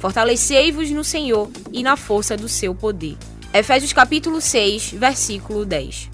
Fortalecei-vos no Senhor e na força do seu poder. Efésios capítulo 6, versículo 10.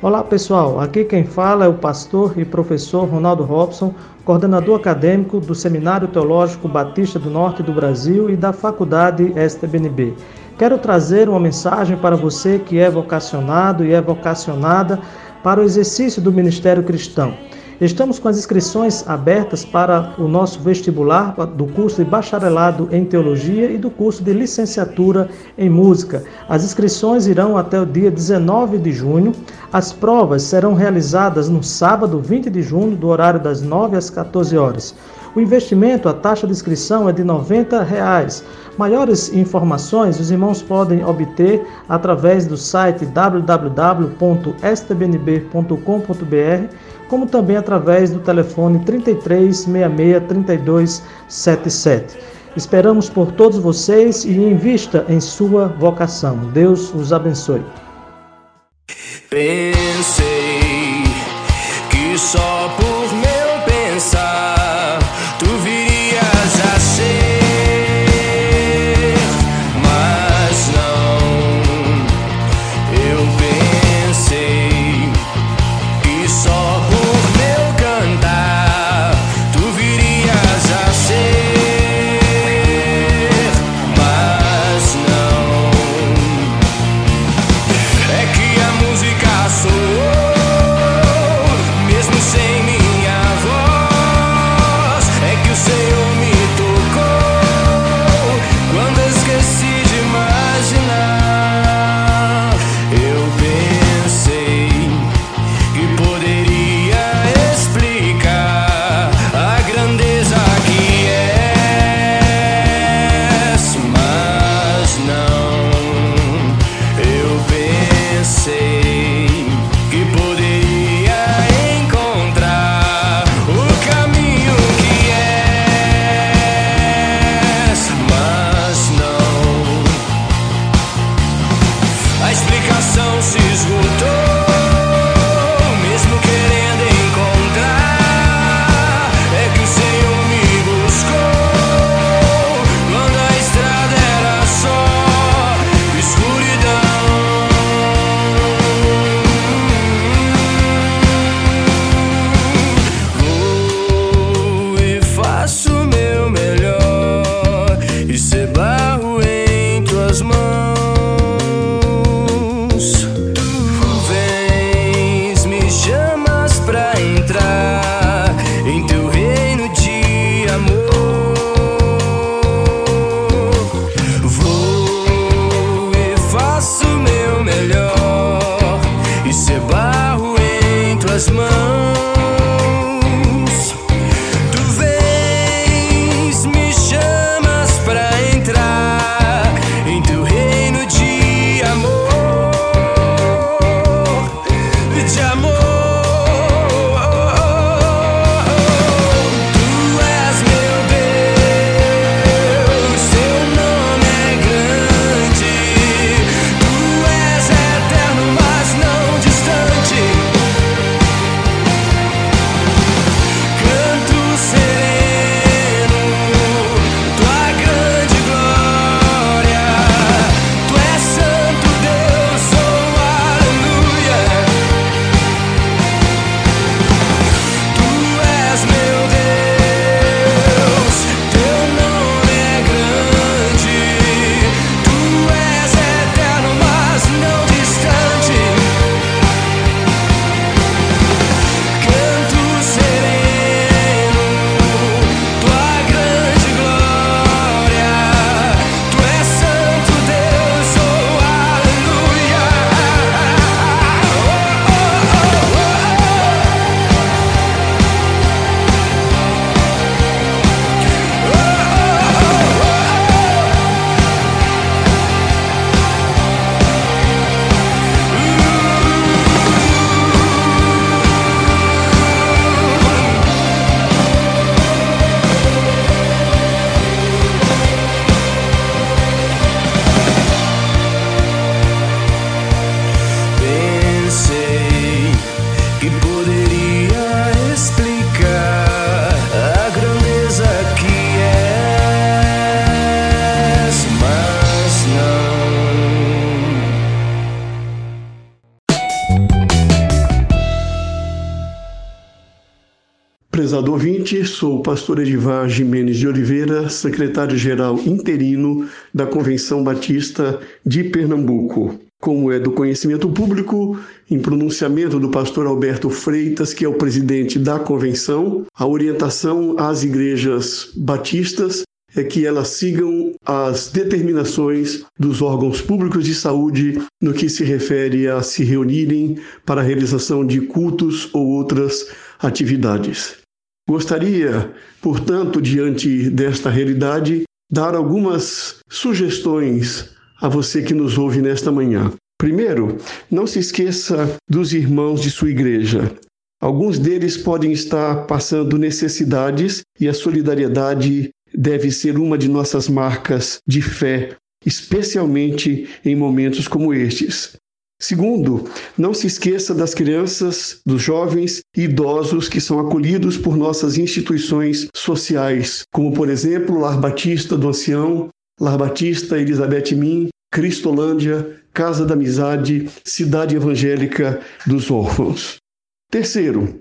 Olá pessoal, aqui quem fala é o pastor e professor Ronaldo Robson, coordenador acadêmico do Seminário Teológico Batista do Norte do Brasil e da Faculdade STBNB. Quero trazer uma mensagem para você que é vocacionado e é vocacionada para o exercício do ministério cristão. Estamos com as inscrições abertas para o nosso vestibular do curso de bacharelado em teologia e do curso de licenciatura em música. As inscrições irão até o dia 19 de junho. As provas serão realizadas no sábado 20 de junho, do horário das 9 às 14 horas. O investimento, a taxa de inscrição é de 90 reais. Maiores informações os irmãos podem obter através do site www.stbnb.com.br como também através do telefone 3366 3277. Esperamos por todos vocês e invista em sua vocação. Deus os abençoe. Pensei que só ouvinte, sou o pastor Edivar Jimenez de Oliveira, secretário-geral interino da Convenção Batista de Pernambuco. Como é do conhecimento público, em pronunciamento do pastor Alberto Freitas, que é o presidente da convenção, a orientação às igrejas batistas é que elas sigam as determinações dos órgãos públicos de saúde no que se refere a se reunirem para a realização de cultos ou outras atividades. Gostaria, portanto, diante desta realidade, dar algumas sugestões a você que nos ouve nesta manhã. Primeiro, não se esqueça dos irmãos de sua igreja. Alguns deles podem estar passando necessidades e a solidariedade deve ser uma de nossas marcas de fé, especialmente em momentos como estes. Segundo, não se esqueça das crianças, dos jovens e idosos que são acolhidos por nossas instituições sociais, como, por exemplo, Lar Batista do Ancião, Lar Batista Elizabeth Min, Cristolândia, Casa da Amizade, Cidade Evangélica dos Órfãos. Terceiro,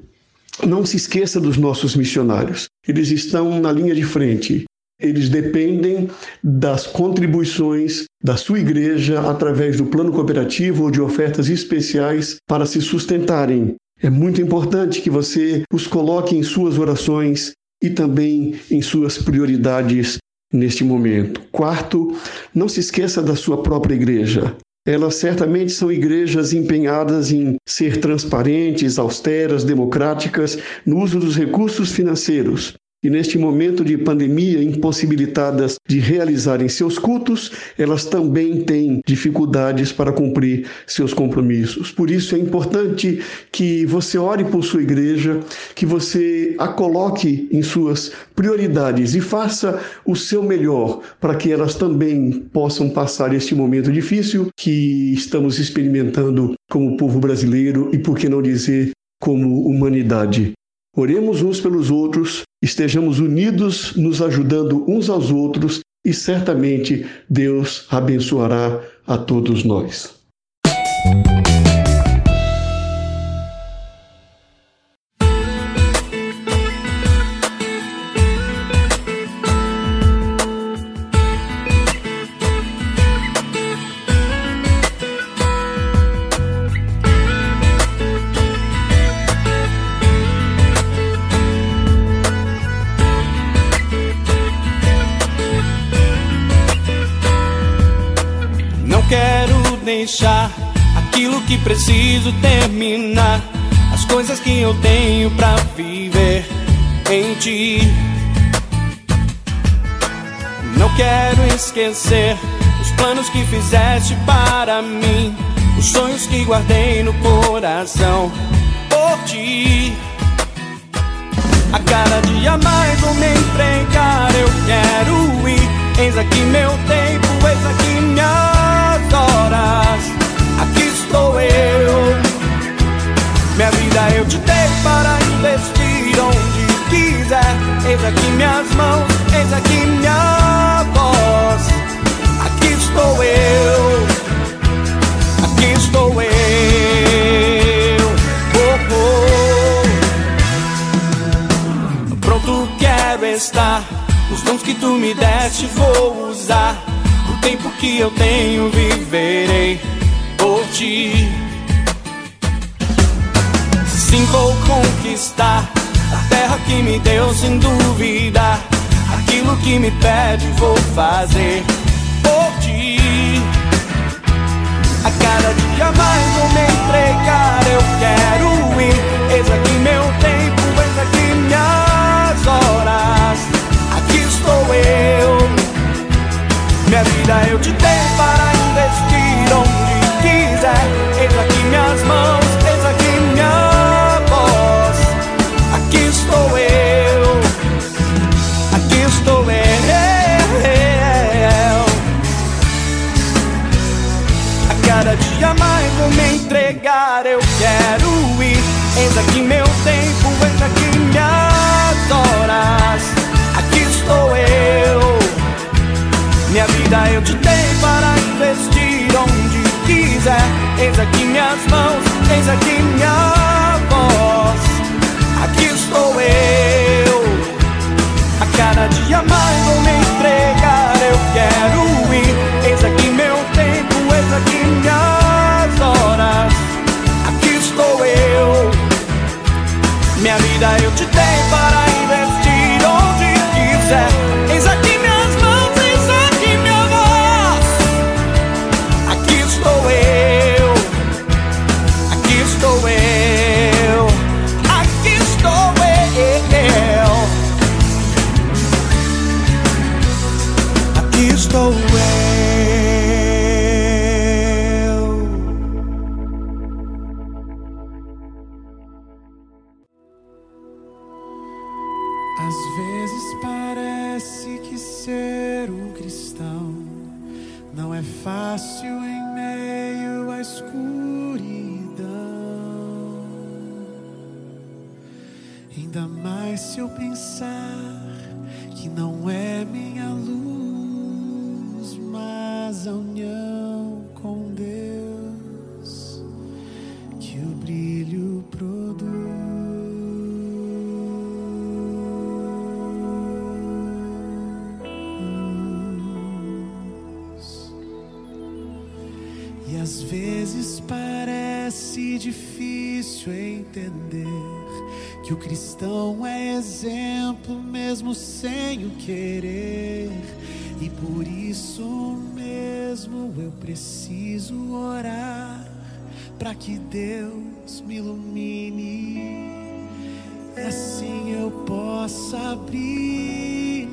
não se esqueça dos nossos missionários. Eles estão na linha de frente. Eles dependem das contribuições da sua igreja através do plano cooperativo ou de ofertas especiais para se sustentarem. É muito importante que você os coloque em suas orações e também em suas prioridades neste momento. Quarto, não se esqueça da sua própria igreja. Elas certamente são igrejas empenhadas em ser transparentes, austeras, democráticas no uso dos recursos financeiros. E neste momento de pandemia, impossibilitadas de realizarem seus cultos, elas também têm dificuldades para cumprir seus compromissos. Por isso é importante que você ore por sua igreja, que você a coloque em suas prioridades e faça o seu melhor para que elas também possam passar este momento difícil que estamos experimentando como povo brasileiro e, por que não dizer, como humanidade. Oremos uns pelos outros, estejamos unidos, nos ajudando uns aos outros e certamente Deus abençoará a todos nós. Que preciso terminar. As coisas que eu tenho pra viver em ti. Não quero esquecer os planos que fizeste para mim, os sonhos que guardei no coração por ti. A cada dia mais vou me entregar, eu quero ir. Eis aqui meu tempo, me deste vou usar. O tempo que eu tenho viverei por ti. Sim, vou conquistar a terra que me deu sem dúvida. Aquilo que me pede vou fazer por ti. A cada dia mais vou me entregar, eu quero ir. Eis aqui meu tempo, Eis aqui minhas mãos, eis aqui minha voz. aqui estou eu. A cada dia mais vou me entregar, eu quero ir. Eis aqui meu tempo, eis aqui minhas horas. Aqui estou eu. Minha vida eu te dei para investir onde quiser. Eis aqui brilho produz. E às vezes parece difícil entender que o cristão é exemplo mesmo sem o querer. E por isso mesmo eu preciso orar para que Deus me ilumine e assim eu possa brilhar.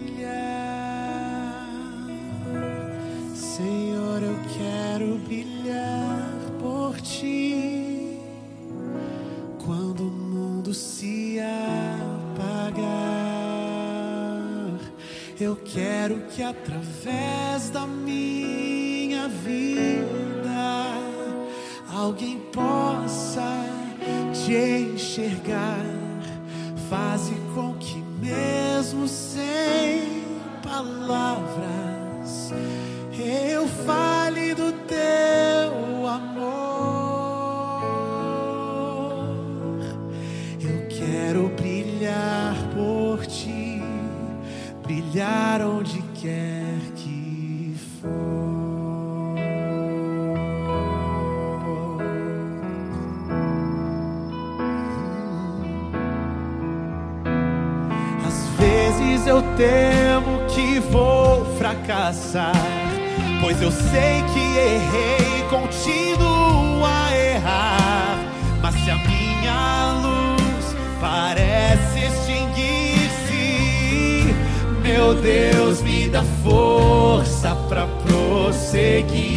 Senhor, eu quero brilhar por ti quando o mundo se apagar. Eu quero que através da minha vida alguém possa te enxergar. Faze com que, mesmo sem palavras, eu fale temo que vou fracassar, pois eu sei que errei, continuo a errar. Mas se a minha luz parece extinguir-se, meu Deus me dá força para prosseguir.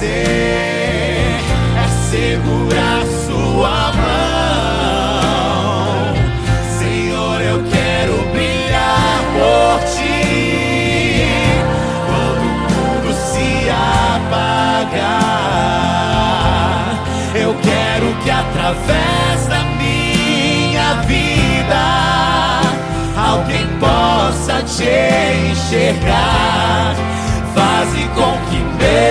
Fazer é segurar Sua mão. Senhor, eu quero brilhar por Ti quando o mundo se apagar. Eu quero que através da minha vida alguém possa te enxergar. Faze com que mesmo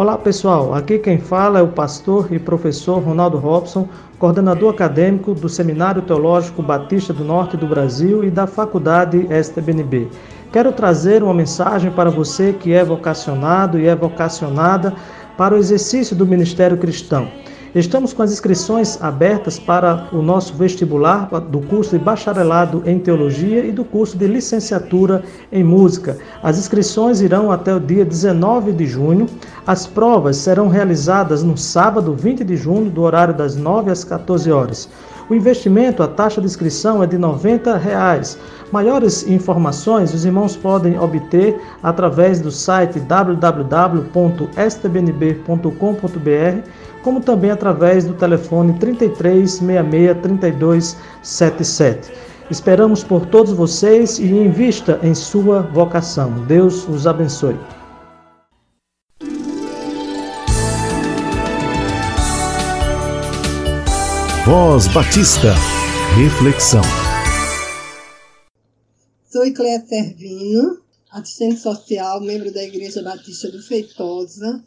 Olá pessoal, aqui quem fala é o pastor e professor Ronaldo Robson, coordenador acadêmico do Seminário Teológico Batista do Norte do Brasil e da Faculdade STBNB. Quero trazer uma mensagem para você que é vocacionado e é vocacionada para o exercício do ministério cristão. Estamos com as inscrições abertas para o nosso vestibular do curso de bacharelado em teologia e do curso de licenciatura em música. As inscrições irão até o dia 19 de junho. As provas serão realizadas no sábado, 20 de junho, do horário das 9 às 14 horas. O investimento, a taxa de inscrição é de 90 reais. Maiores informações os irmãos podem obter através do site www.stbnb.com.br, como também através do telefone 33 66 32 77. Esperamos por todos vocês e invista em sua vocação. Deus os abençoe. Voz Batista. Reflexão. Sou Cléia Servino, assistente social, membro da Igreja Batista do Feitosa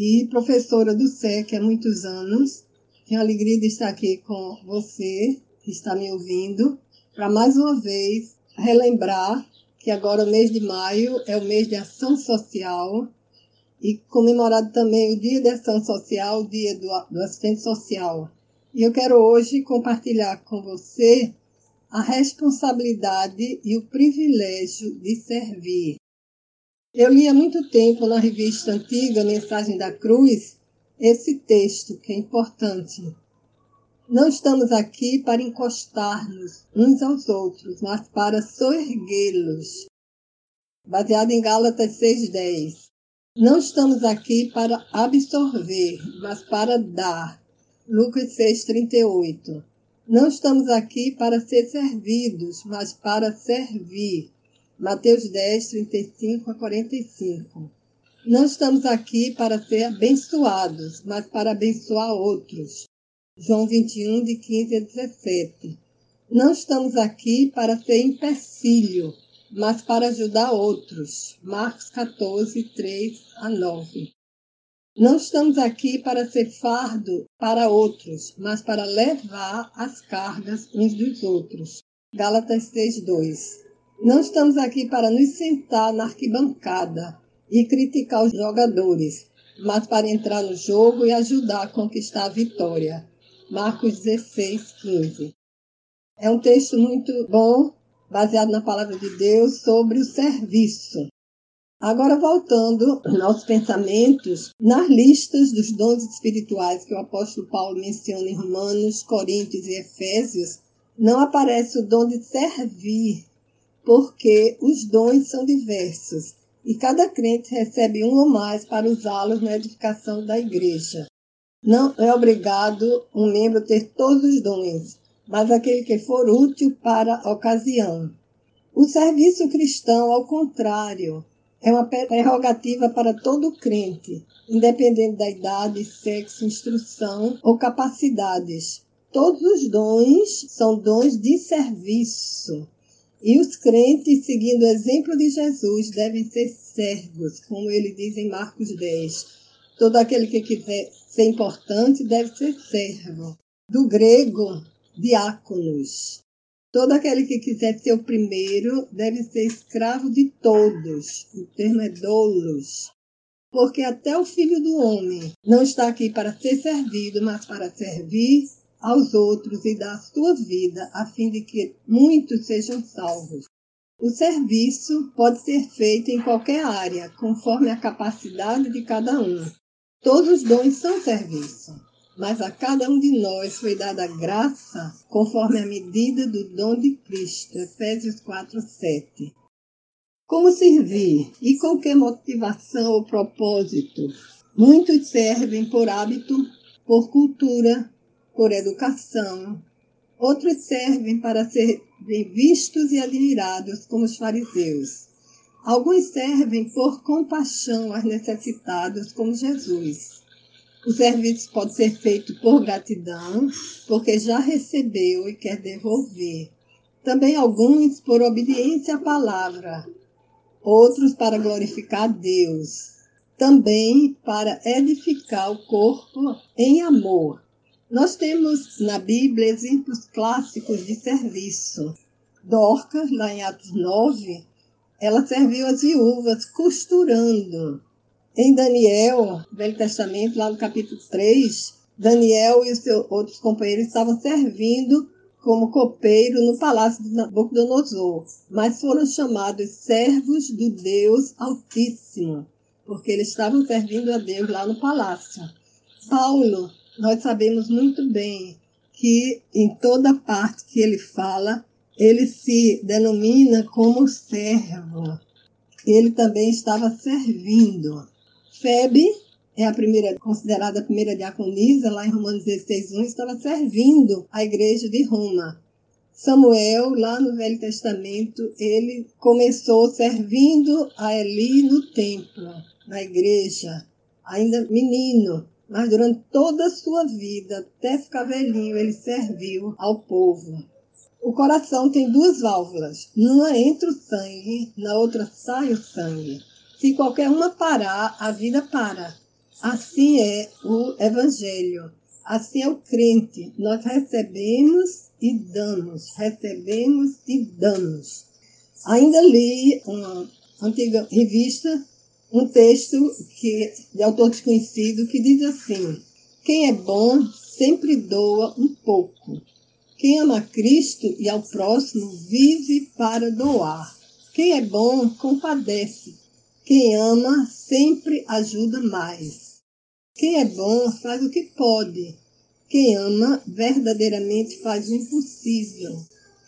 e professora do SEC há muitos anos. Tenho a alegria de estar aqui com você, que está me ouvindo, para mais uma vez relembrar que agora o mês de maio é o mês de ação social e comemorado também o Dia de Ação Social, o Dia do, do Assistente Social. E eu quero hoje compartilhar com você a responsabilidade e o privilégio de servir. Eu li há muito tempo na revista antiga Mensagem da Cruz esse texto que é importante. Não estamos aqui para encostar-nos uns aos outros, mas para soerguê-los. Baseado em Gálatas 6,10. Não estamos aqui para absorver, mas para dar. Lucas 6,38. Não estamos aqui para ser servidos, mas para servir. Mateus 10, 35 a 45. Não estamos aqui para ser abençoados, mas para abençoar outros. João 21, de 15 a 17. Não estamos aqui para ser empecilho, mas para ajudar outros. Marcos 14, 3 a 9. Não estamos aqui para ser fardo para outros, mas para levar as cargas uns dos outros. Gálatas 6:2. Não estamos aqui para nos sentar na arquibancada e criticar os jogadores, mas para entrar no jogo e ajudar a conquistar a vitória. Marcos 16:15. É um texto muito bom, baseado na palavra de Deus sobre o serviço. Agora, voltando aos pensamentos, nas listas dos dons espirituais que o apóstolo Paulo menciona em Romanos, Coríntios e Efésios, não aparece o dom de servir, porque os dons são diversos e cada crente recebe um ou mais para usá-los na edificação da igreja. Não é obrigado um membro ter todos os dons, mas aquele que for útil para a ocasião. O serviço cristão, ao contrário, é uma prerrogativa para todo crente, independente da idade, sexo, instrução ou capacidades. Todos os dons são dons de serviço. E os crentes, seguindo o exemplo de Jesus, devem ser servos, como ele diz em Marcos 10. Todo aquele que quiser ser importante deve ser servo. Do grego, diáconos. Todo aquele que quiser ser o primeiro deve ser escravo de todos. O termo é doulos. Porque até o filho do homem não está aqui para ser servido, mas para servir aos outros e dar a sua vida, a fim de que muitos sejam salvos. O serviço pode ser feito em qualquer área, conforme a capacidade de cada um. Todos os dons são serviço, mas a cada um de nós foi dada graça conforme a medida do dom de Cristo. Efésios 4, 7. Como servir e com que motivação ou propósito? Muitos servem por hábito, por cultura, por educação. Outros servem para serem vistos e admirados, como os fariseus. Alguns servem por compaixão aos necessitados, como Jesus. O serviço pode ser feito por gratidão, porque já recebeu e quer devolver. Também alguns por obediência à palavra, outros para glorificar Deus, também para edificar o corpo em amor. Nós temos na Bíblia exemplos clássicos de serviço. Dorcas, lá em Atos 9, ela serviu as viúvas costurando. Em Daniel, Velho Testamento, lá no capítulo 3, Daniel e os seus outros companheiros estavam servindo como copeiro no palácio de Nabucodonosor, mas foram chamados servos do Deus Altíssimo, porque eles estavam servindo a Deus lá no palácio. Paulo, nós sabemos muito bem que em toda parte que ele fala, ele se denomina como servo. Ele também estava servindo. Febe é a primeira, considerada a primeira diaconisa, lá em Romanos 16, 1, estava servindo a igreja de Roma. Samuel, lá no Velho Testamento, ele começou servindo a Eli no templo, na igreja, ainda menino, mas durante toda a sua vida, até ficar velhinho, ele serviu ao povo. O coração tem duas válvulas, numa entra o sangue, na outra sai o sangue. Se qualquer uma parar, a vida para. Assim é o Evangelho, assim é o crente. Nós recebemos e damos, recebemos e damos. Ainda li uma antiga revista, um texto que, de autor desconhecido que diz assim: Quem é bom sempre doa um pouco. Quem ama Cristo e ao próximo vive para doar. Quem é bom compadece. Quem ama sempre ajuda mais. Quem é bom faz o que pode. Quem ama verdadeiramente faz o impossível.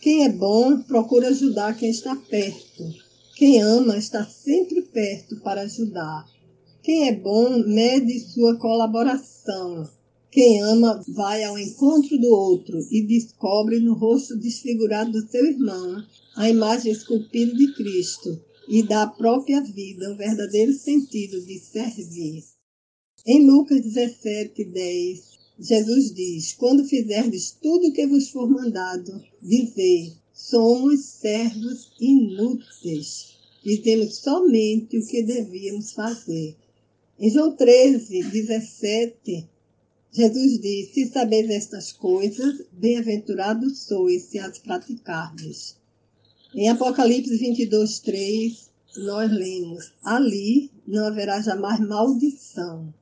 Quem é bom procura ajudar quem está perto. Quem ama está sempre perto para ajudar. Quem é bom mede sua colaboração. Quem ama vai ao encontro do outro e descobre no rosto desfigurado do seu irmão a imagem esculpida de Cristo e dá à própria vida o verdadeiro sentido de servir. Em Lucas 17, 10, Jesus diz: Quando fizerdes tudo o que vos for mandado, dizei: somos servos inúteis. Fizemos somente o que devíamos fazer. Em João 13, 17, Jesus diz: Se sabeis estas coisas, bem-aventurados sois se as praticardes. Em Apocalipse 22, 3, nós lemos: Ali não haverá jamais maldição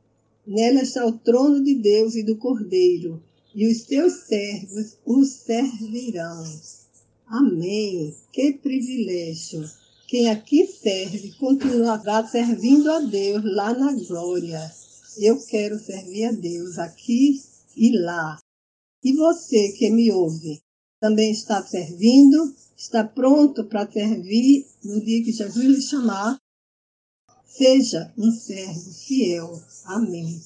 Nela está o trono de Deus e do Cordeiro, e os seus servos o servirão. Amém. Que privilégio. Quem aqui serve continuará servindo a Deus lá na glória. Eu quero servir a Deus aqui e lá. E você que me ouve, também está servindo? Está pronto para servir no dia que Jesus lhe chamar? Seja um servo fiel. Amém.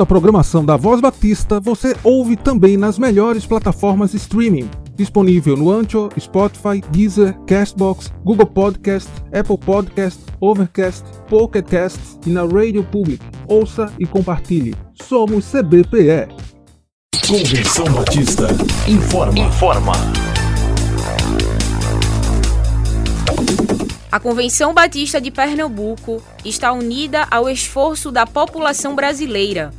Toda a programação da Voz Batista você ouve também nas melhores plataformas de streaming. Disponível no Ancho, Spotify, Deezer, Castbox, Google Podcast, Apple Podcast, Overcast, Pocket Cast e na Radio Public. Ouça e compartilhe. Somos CBPE. Convenção Batista informa. Informa. A Convenção Batista de Pernambuco está unida ao esforço da população brasileira.